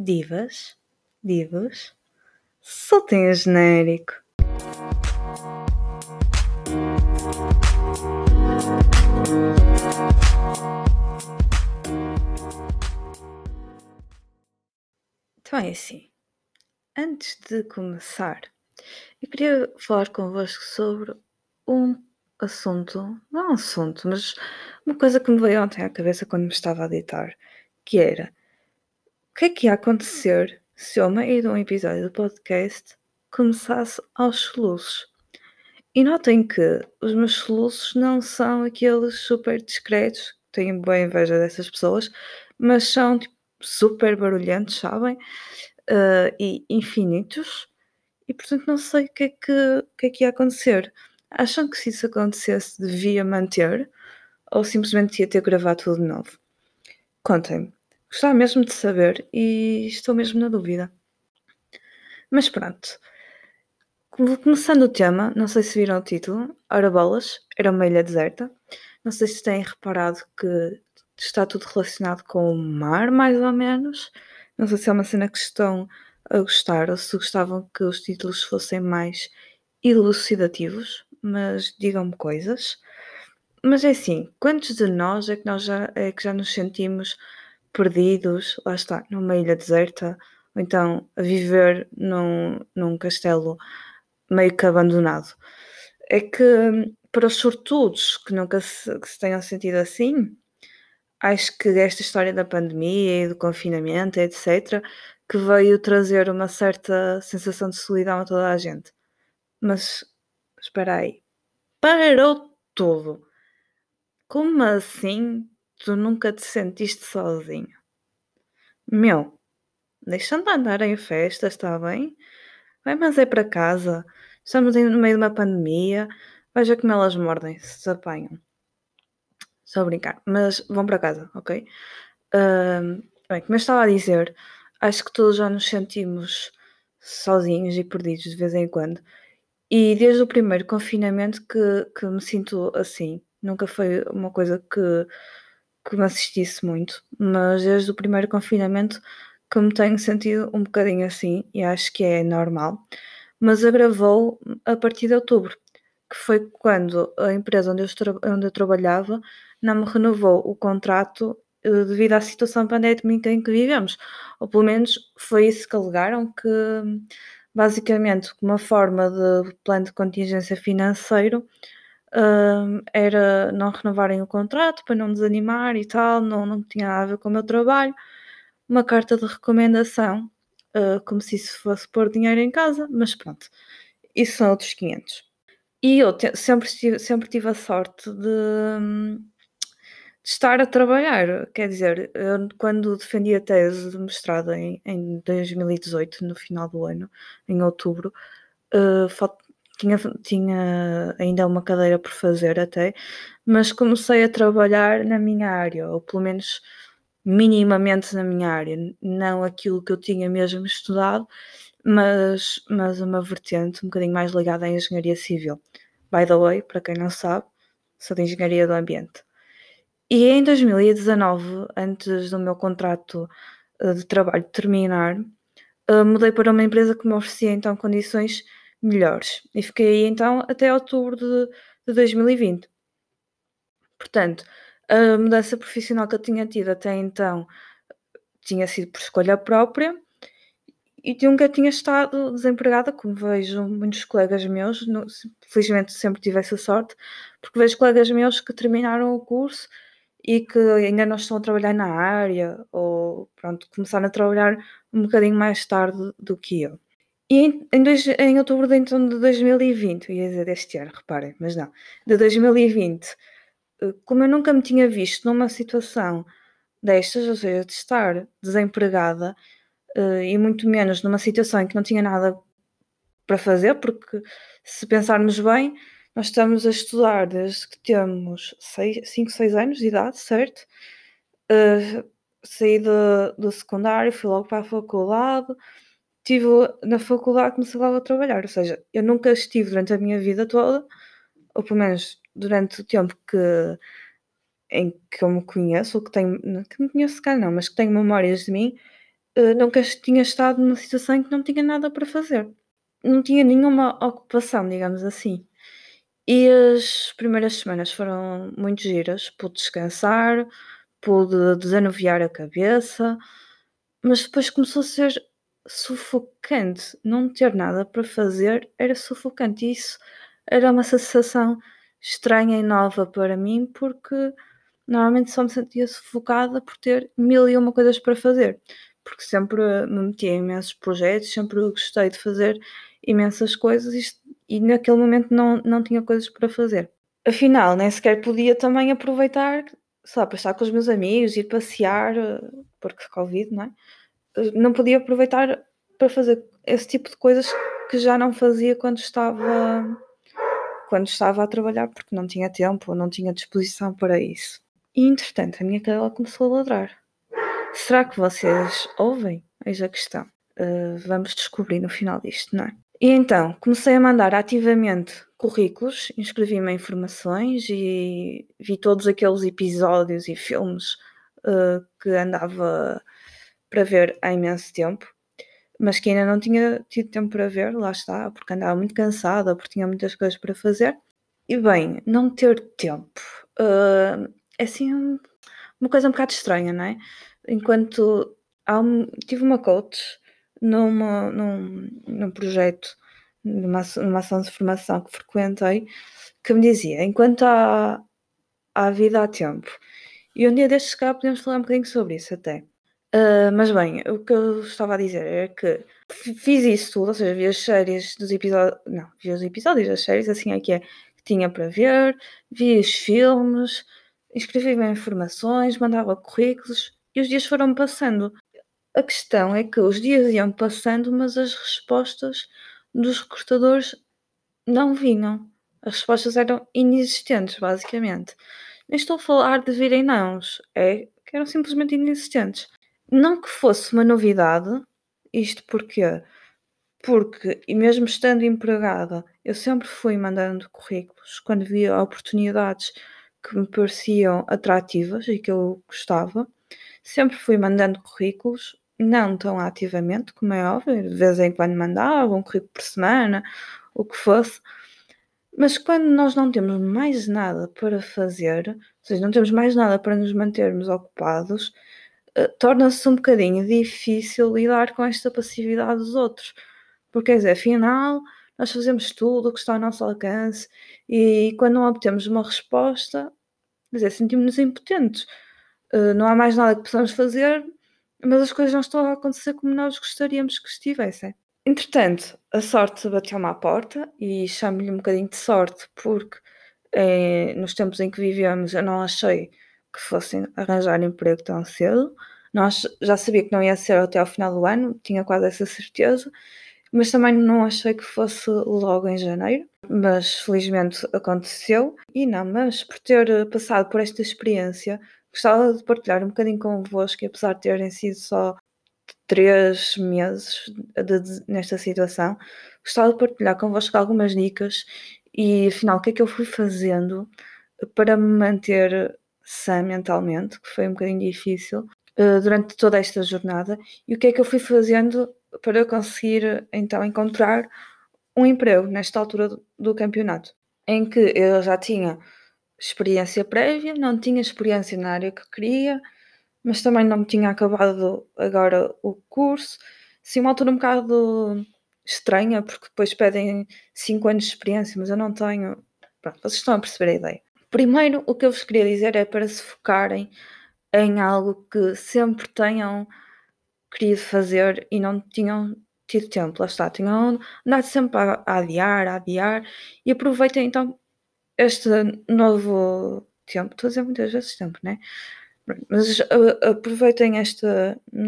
Divas, divos, soltem o genérico. Então é assim, antes de começar, eu queria falar convosco sobre um assunto, não é um assunto, mas uma coisa que me veio ontem à cabeça quando me estava a deitar, que era que é que ia acontecer se ao meio de um episódio do podcast começasse aos soluços. E notem que os meus soluços não são aqueles super discretos, tenho boa inveja dessas pessoas, mas são tipo, super barulhentos, sabem? Uh, e infinitos. E portanto não sei o que é que, que, é que ia acontecer. Acham que se isso acontecesse devia manter ou simplesmente ia ter gravado tudo de novo? Contem-me. Gostava mesmo de saber e estou mesmo na dúvida. Mas pronto. Começando o tema, não sei se viram o título, Ora Bolas, era uma ilha deserta. Não sei se têm reparado que está tudo relacionado com o mar, mais ou menos. Não sei se é uma cena que estão a gostar ou se gostavam que os títulos fossem mais elucidativos, mas digam-me coisas. Mas é assim, quantos de nós é que nós já, é que já nos sentimos perdidos, lá está, numa ilha deserta, ou então a viver num, num castelo meio que abandonado? É que para os sortudos que nunca se, que se tenham sentido assim, acho que esta história da pandemia e do confinamento, etc., que veio trazer uma certa sensação de solidão a toda a gente. Mas espera aí, parou tudo. Como assim tu nunca te sentiste sozinho? Meu, deixa de andar em festas, está bem? Vai, mas é para casa. Estamos no meio de uma pandemia. Veja como elas mordem, se se apanham. Só brincar. Mas vão para casa, ok? Uh, bem, como eu estava a dizer, acho que todos já nos sentimos sozinhos e perdidos de vez em quando. E desde o primeiro confinamento que, que me sinto assim. Nunca foi uma coisa que, que me assistisse muito, mas desde o primeiro confinamento que me tenho sentido um bocadinho assim e acho que é normal. Mas agravou a partir de outubro, que foi quando a empresa onde eu, onde eu trabalhava não me renovou o contrato eh, devido à situação pandémica em que vivemos. Ou pelo menos foi isso que alegaram, que basicamente uma forma de plano de contingência financeiro era não renovarem o contrato para não desanimar e tal, não, não tinha nada a ver com o meu trabalho. Uma carta de recomendação, uh, como se isso fosse pôr dinheiro em casa, mas pronto, isso são outros 500. E eu te, sempre, tive, sempre tive a sorte de estar a trabalhar. Quer dizer, eu, quando defendi a tese de mestrado em, em 2018, no final do ano, em outubro, uh, tinha, tinha ainda uma cadeira por fazer até, mas comecei a trabalhar na minha área, ou pelo menos minimamente na minha área, não aquilo que eu tinha mesmo estudado, mas, mas uma vertente um bocadinho mais ligada à engenharia civil. By the way, para quem não sabe, sou de engenharia do ambiente. E em 2019, antes do meu contrato eh, de trabalho terminar, eh, mudei para uma empresa que me oferecia então condições melhores. E fiquei aí então até outubro de, de 2020. Portanto, a mudança profissional que eu tinha tido até então tinha sido por escolha própria e de um tinha estado desempregada, como vejo muitos colegas meus, no, felizmente sempre tive essa sorte, porque vejo colegas meus que terminaram o curso e que ainda não estão a trabalhar na área ou pronto, começaram a trabalhar um bocadinho mais tarde do que eu. E em, em, dois, em outubro de, então, de 2020, ia dizer deste ano, reparem, mas não, de 2020, eh, como eu nunca me tinha visto numa situação destas, ou seja, de estar desempregada uh, e muito menos numa situação em que não tinha nada para fazer, porque se pensarmos bem, nós estamos a estudar desde que temos 5, 6 anos de idade, certo? Uh, saí do secundário, fui logo para a faculdade, estive na faculdade comecei logo a trabalhar, ou seja, eu nunca estive durante a minha vida toda, ou pelo menos durante o tempo que em que eu me conheço, ou que tenho, que me conheço cá não, mas que tenho memórias de mim, uh, nunca tinha estado numa situação em que não tinha nada para fazer. Não tinha nenhuma ocupação, digamos assim. E as primeiras semanas foram muito giras, pude descansar, pude desanuviar a cabeça, mas depois começou a ser sufocante. Não ter nada para fazer era sufocante. E isso era uma sensação estranha e nova para mim, porque normalmente só me sentia sufocada por ter mil e uma coisas para fazer. Porque sempre me metia em imensos projetos, sempre gostei de fazer imensas coisas e, naquele momento não, não tinha coisas para fazer. Afinal, nem sequer podia também aproveitar, só para estar com os meus amigos, ir passear, porque Covid, não é? Não podia aproveitar para fazer esse tipo de coisas que já não fazia quando estava quando estava a trabalhar porque não tinha tempo ou não tinha disposição para isso. E entretanto a minha cadela começou a ladrar. Será que vocês ouvem? Eis a questão. Uh, vamos descobrir no final disto, não é? E então comecei a mandar ativamente currículos, inscrevi-me em formações e vi todos aqueles episódios e filmes uh, que andava para ver há imenso tempo mas que ainda não tinha tido tempo para ver, lá está, porque andava muito cansada, porque tinha muitas coisas para fazer. E bem, não ter tempo uh, é assim uma coisa um bocado estranha, não é? Enquanto um, tive uma coach numa, num, num projeto, numa, numa ação de formação que frequentei, que me dizia: enquanto há, há vida, há tempo. E um dia destes cá podemos falar um bocadinho sobre isso até. Uh, mas bem, o que eu estava a dizer é que fiz isso tudo, ou seja, vi as séries dos episódios. Não, vi os episódios das séries, assim é que é, que tinha para ver, vi os filmes, inscrevi-me informações, mandava currículos e os dias foram passando. A questão é que os dias iam passando, mas as respostas dos recrutadores não vinham. As respostas eram inexistentes, basicamente. Nem estou a falar de virem nãos, é que eram simplesmente inexistentes. Não que fosse uma novidade, isto porquê? Porque, e mesmo estando empregada, eu sempre fui mandando currículos quando via oportunidades que me pareciam atrativas e que eu gostava. Sempre fui mandando currículos, não tão ativamente, como é óbvio, de vez em quando mandava um currículo por semana, o que fosse. Mas quando nós não temos mais nada para fazer, ou seja, não temos mais nada para nos mantermos ocupados, eh, torna-se um bocadinho difícil lidar com esta passividade dos outros. Porque, quer dizer, afinal, nós fazemos tudo o que está ao nosso alcance e quando não obtemos uma resposta, dizer, sentimos-nos impotentes. Uh, não há mais nada que possamos fazer, mas as coisas não estão a acontecer como nós gostaríamos que estivessem. Entretanto, a sorte bateu-me à porta e chamo-lhe um bocadinho de sorte porque eh, nos tempos em que vivemos eu não achei que fossem arranjar emprego tão cedo. Nós já sabia que não ia ser até ao final do ano, tinha quase essa certeza, mas também não achei que fosse logo em janeiro. Mas felizmente aconteceu. E não, mas por ter passado por esta experiência, gostava de partilhar um bocadinho convosco, apesar de terem sido só três meses de, de, nesta situação, gostava de partilhar convosco algumas dicas e afinal o que é que eu fui fazendo para me manter sã mentalmente, que foi um bocadinho difícil uh, durante toda esta jornada. E o que é que eu fui fazendo para conseguir então encontrar um emprego nesta altura do, do campeonato, em que eu já tinha experiência prévia, não tinha experiência na área que queria, mas também não tinha acabado agora o curso. Sim, uma altura um bocado estranha, porque depois pedem 5 anos de experiência, mas eu não tenho. Pronto, vocês estão a perceber a ideia. Primeiro, o que eu vos queria dizer é para se focarem em algo que sempre tenham querido fazer e não tinham tido tempo, lá está, tinham andado sempre a, adiar, a adiar e aproveitem então este novo tempo, estou a dizer muitas vezes tempo, né? Mas aproveitem este,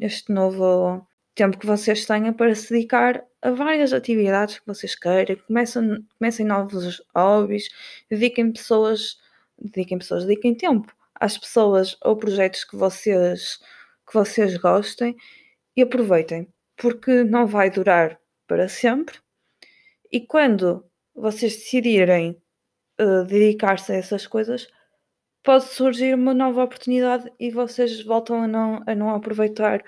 este novo tempo que vocês tenham para se dedicar a várias atividades que vocês queiram, comecem, comecem novos hobbies, dediquem pessoas dediquem pessoas, dediquem tempo às pessoas ou projetos que vocês, que vocês gostem e aproveitem, porque não vai durar para sempre. E quando vocês decidirem uh, dedicar-se a essas coisas, pode surgir uma nova oportunidade e vocês voltam a não, a não aproveitar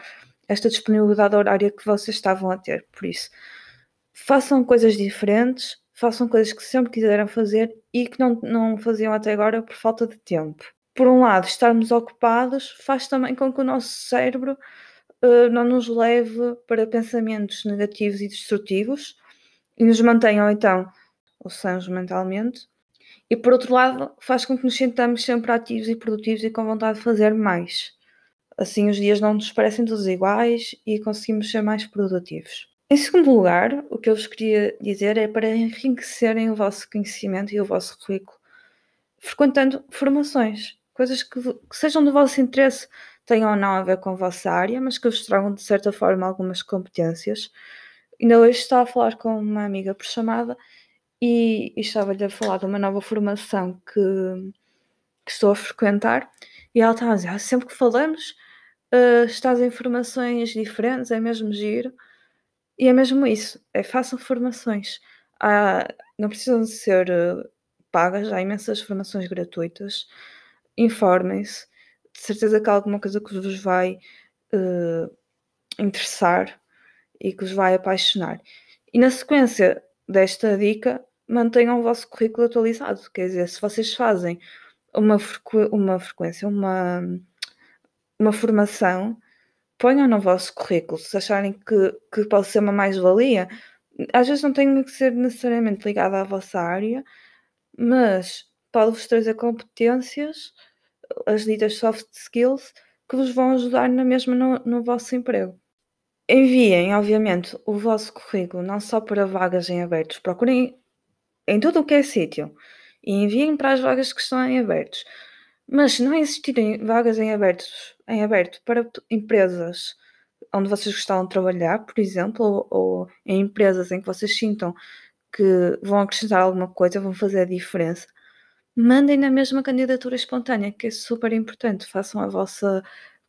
esta disponibilidade horária que vocês estavam a ter. Por isso, façam coisas diferentes, façam coisas que sempre quiseram fazer e que não, não faziam até agora por falta de tempo. Por um lado, estarmos ocupados faz também com que o nosso cérebro uh, não nos leve para pensamentos negativos e destrutivos e nos mantenham então sãos mentalmente. E por outro lado, faz com que nos sintamos sempre ativos e produtivos e com vontade de fazer mais. Assim, os dias não nos parecem todos iguais e conseguimos ser mais produtivos. Em segundo lugar, o que eu vos queria dizer é para enriquecerem o vosso conhecimento e o vosso currículo, frequentando formações, coisas que, que sejam do vosso interesse, tenham ou não a ver com a vossa área, mas que vos tragam de certa forma algumas competências. Ainda hoje estava a falar com uma amiga por chamada e, e estava-lhe a falar de uma nova formação que, que estou a frequentar e ela estava a dizer, ah, sempre que falamos uh, estás em formações diferentes, é mesmo giro. E é mesmo isso, é façam formações. Há, não precisam de ser uh, pagas, há imensas formações gratuitas. Informem-se, de certeza que há alguma coisa que vos vai uh, interessar e que vos vai apaixonar. E na sequência desta dica, mantenham o vosso currículo atualizado. Quer dizer, se vocês fazem uma, frequ uma frequência, uma, uma formação, ponham no vosso currículo. Se acharem que, que pode ser uma mais-valia, às vezes não tem que ser necessariamente ligada à vossa área, mas pode-vos trazer competências, as ditas soft skills, que vos vão ajudar na mesma no, no vosso emprego. Enviem, obviamente, o vosso currículo não só para vagas em abertos, procurem em tudo o que é sítio e enviem para as vagas que estão em abertos. Mas se não existirem vagas em, abertos, em aberto para empresas onde vocês gostavam de trabalhar, por exemplo, ou, ou em empresas em que vocês sintam que vão acrescentar alguma coisa, vão fazer a diferença, mandem na mesma candidatura espontânea, que é super importante. Façam a vossa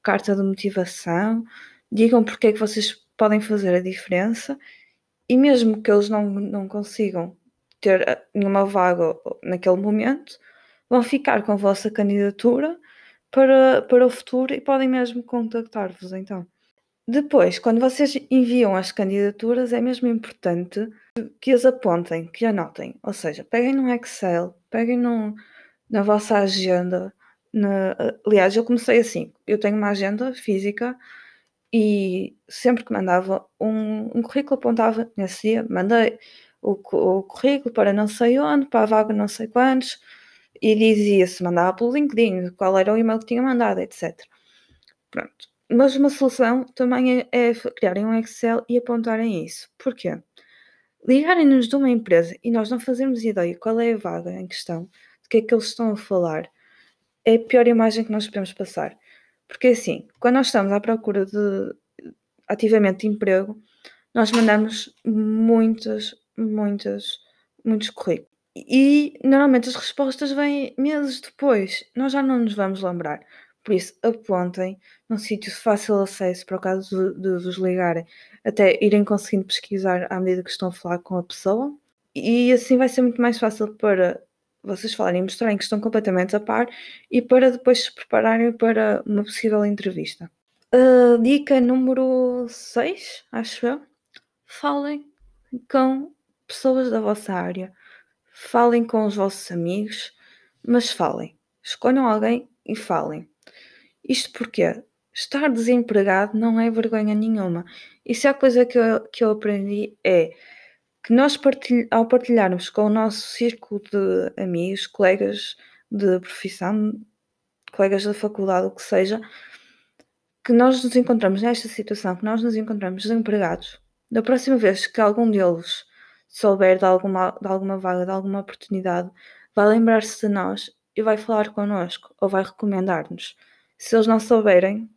carta de motivação, digam porque é que vocês podem fazer a diferença e mesmo que eles não, não consigam ter eh, nenhuma vaga naquele momento, vão ficar com a vossa candidatura para, para o futuro e podem mesmo contactar-vos então. Depois, quando vocês enviam as candidaturas, é mesmo importante que as apontem, que anotem. Ou seja, peguem no Excel, peguem na vossa agenda. Na, aliás, eu comecei assim: eu tenho uma agenda física e sempre que mandava um, um currículo, apontava nesse dia, mandei o, o currículo para não sei onde, para a vaga não sei quantos, e dizia-se, mandava pelo LinkedIn, qual era o e-mail que tinha mandado, etc. Pronto. Mas uma solução também é, é criarem um Excel e apontarem isso. Porquê? Ligarem-nos de uma empresa e nós não fazermos ideia qual é a vaga em questão, de que é que eles estão a falar, é a pior imagem que nós podemos passar. Porque assim, quando nós estamos à procura de ativamente de emprego, nós mandamos muitas, muitas, muitos currículos. E normalmente as respostas vêm meses depois. Nós já não nos vamos lembrar. Por isso, apontem num sítio de fácil acesso para o caso de, de vos ligarem, até irem conseguindo pesquisar à medida que estão a falar com a pessoa. E assim vai ser muito mais fácil para vocês falarem e mostrarem que estão completamente a par e para depois se prepararem para uma possível entrevista. Uh, dica número 6, acho eu. Falem com pessoas da vossa área falem com os vossos amigos, mas falem. Escolham alguém e falem. Isto porque estar desempregado não é vergonha nenhuma. Isso é a coisa que eu, que eu aprendi é que nós partilh, ao partilharmos com o nosso círculo de amigos, colegas de profissão, colegas da faculdade, o que seja, que nós nos encontramos nesta situação, que nós nos encontramos desempregados, da próxima vez que algum deles souber de alguma, de alguma vaga, de alguma oportunidade, vai lembrar-se de nós e vai falar connosco ou vai recomendar-nos. Se eles não souberem,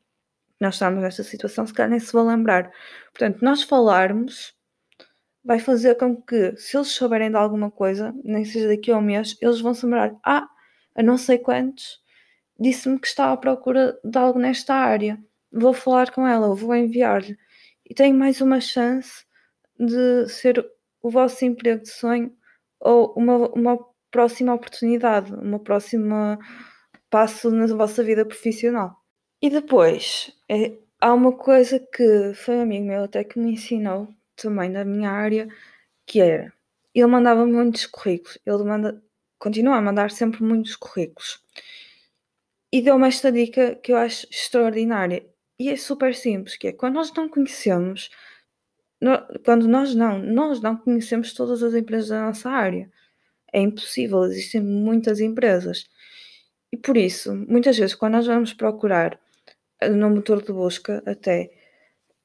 nós estamos nesta situação, se calhar nem se vão lembrar. Portanto, nós falarmos vai fazer com que, se eles souberem de alguma coisa, nem seja daqui a um mês, eles vão se lembrar: ah, a não sei quantos, disse-me que está à procura de algo nesta área. Vou falar com ela, vou enviar-lhe. E tenho mais uma chance de ser o vosso emprego de sonho ou uma, uma próxima oportunidade, uma próxima passo na vossa vida profissional. E depois, é há uma coisa que foi um amigo meu até que me ensinou, também da minha área, que era, ele mandava muitos currículos, ele manda, continua a mandar sempre muitos currículos. E deu-me esta dica que eu acho extraordinária. E é super simples, que é quando nós não conhecemos, quando nós não, nós não conhecemos todas as empresas da nossa área. É impossível, existem muitas empresas. E por isso, muitas vezes, quando nós vamos procurar eh, no motor de busca, até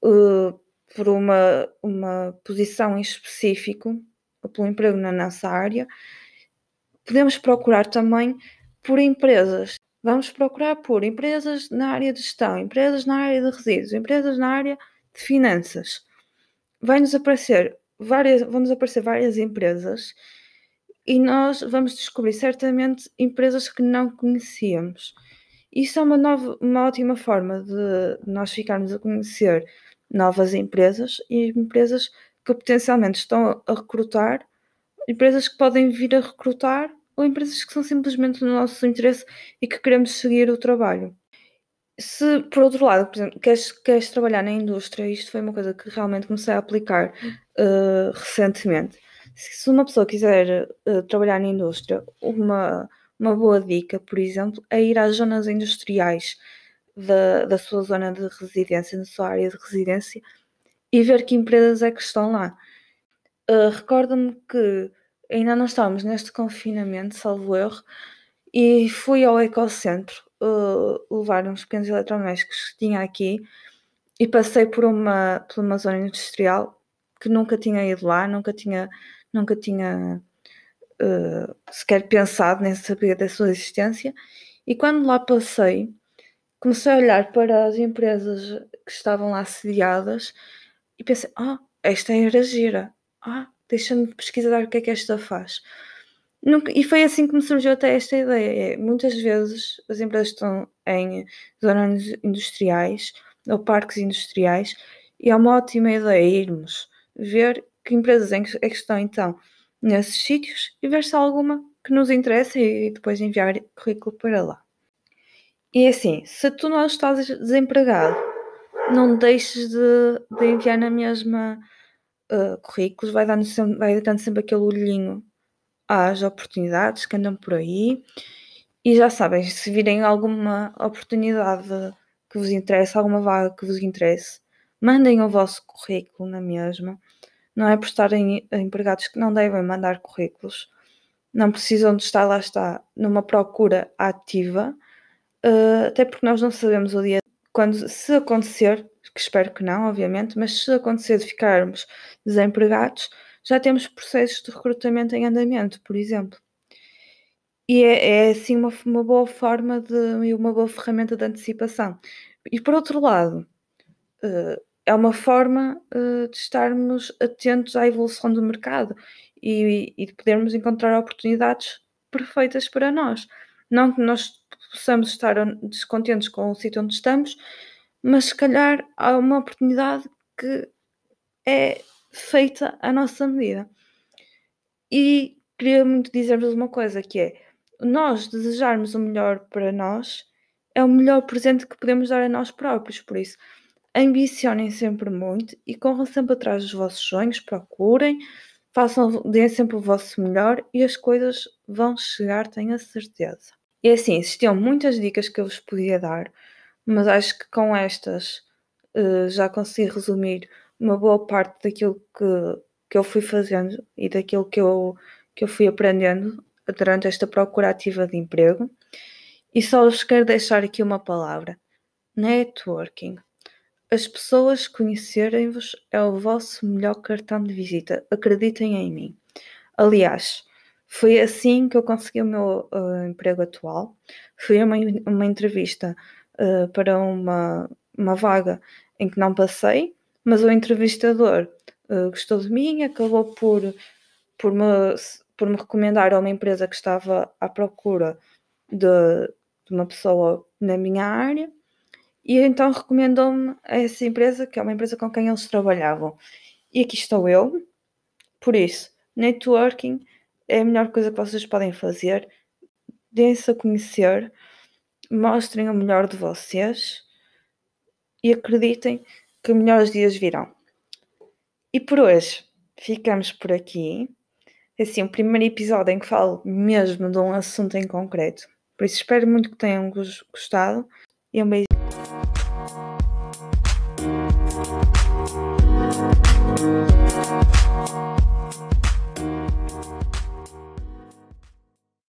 uh, por uma, uma posição em específico, ou pelo emprego na nossa área, podemos procurar também por empresas. Vamos procurar por empresas na área de gestão, empresas na área de resíduos, empresas na área de finanças. Vai-nos aparecer várias, vão-nos aparecer várias empresas e nós vamos descobrir certamente empresas que não conhecíamos. Isso é uma, nova, uma ótima forma de nós ficarmos a conhecer novas empresas e empresas que potencialmente estão a recrutar, empresas que podem vir a recrutar ou empresas que são simplesmente do nosso interesse e que queremos seguir o trabalho. Se, por outro lado, por exemplo, queres, queres trabalhar na indústria, isto foi uma coisa que realmente comecei a aplicar uh, recentemente. Se uma pessoa quiser uh, trabalhar na indústria, uma, uma boa dica, por exemplo, é ir às zonas industriais da, da sua zona de residência, da sua área de residência, e ver que empresas é que estão lá. Uh, Recordo-me que ainda não estávamos neste confinamento, salvo erro, e fui ao ecocentro uh, levar uns pequenos eletrodomésticos que tinha aqui e passei por uma, por uma zona industrial que nunca tinha ido lá, nunca tinha, nunca tinha uh, sequer pensado nem sabia da sua existência. E quando lá passei, comecei a olhar para as empresas que estavam lá sediadas e pensei: ah, esta era gira. Ah, deixa-me pesquisar o que é que esta faz. Nunca, e foi assim que me surgiu até esta ideia. É, muitas vezes as empresas estão em zonas industriais ou parques industriais e é uma ótima ideia irmos ver que empresas é que estão então nesses sítios e ver se há alguma que nos interessa e depois enviar currículo para lá. E é assim, se tu não estás desempregado, não deixes de, de enviar na mesma uh, currículos, vai dando, sempre, vai dando sempre aquele olhinho às oportunidades que andam por aí. E já sabem, se virem alguma oportunidade que vos interessa, alguma vaga que vos interesse, mandem o vosso currículo na mesma. Não é por estarem empregados que não devem mandar currículos. Não precisam de estar lá está numa procura ativa, uh, até porque nós não sabemos o dia quando se acontecer, que espero que não, obviamente, mas se acontecer de ficarmos desempregados, já temos processos de recrutamento em andamento, por exemplo. E é, é assim uma, uma boa forma de e uma boa ferramenta de antecipação. E por outro lado, uh, é uma forma uh, de estarmos atentos à evolução do mercado e, e, de podermos encontrar oportunidades perfeitas para nós. Não que nós possamos estar descontentes com o sítio onde estamos, mas se calhar há uma oportunidade que é feita à nossa medida. E queria muito dizer-vos uma coisa que é nós desejarmos o melhor para nós é o melhor presente que podemos dar a nós próprios, por isso ambicionem sempre muito e corram sempre atrás dos vossos sonhos, procurem, façam, deem sempre o vosso melhor e as coisas vão chegar, tenho a certeza. E assim, existiam muitas dicas que eu vos podia dar, mas acho que com estas uh, já consegui resumir uma boa parte daquilo que, que eu fui fazendo e daquilo que eu, que eu fui aprendendo durante esta procura ativa de emprego. E só vos quero deixar aqui uma palavra: networking. As pessoas conhecerem-vos é o vosso melhor cartão de visita. Acreditem em mim. Aliás, foi assim que eu consegui o meu uh, emprego atual. Fui uma, uma entrevista uh, para uma, uma vaga em que não passei, mas o entrevistador uh, gostou de mim acabou por, por, me, por me recomendar a uma empresa que estava à procura de, de uma pessoa na minha área e então recomendou-me a essa empresa, que é uma empresa com quem eles trabalhavam. E aqui estou eu. Por isso, networking é a melhor coisa que vocês podem fazer. Deem-se a conhecer, mostrem o melhor de vocês e acreditem que melhores dias virão. E por hoje ficamos por aqui. Assim, o primeiro episódio em que falo mesmo de um assunto em concreto. Por isso espero muito que tenham gostado e um beijo.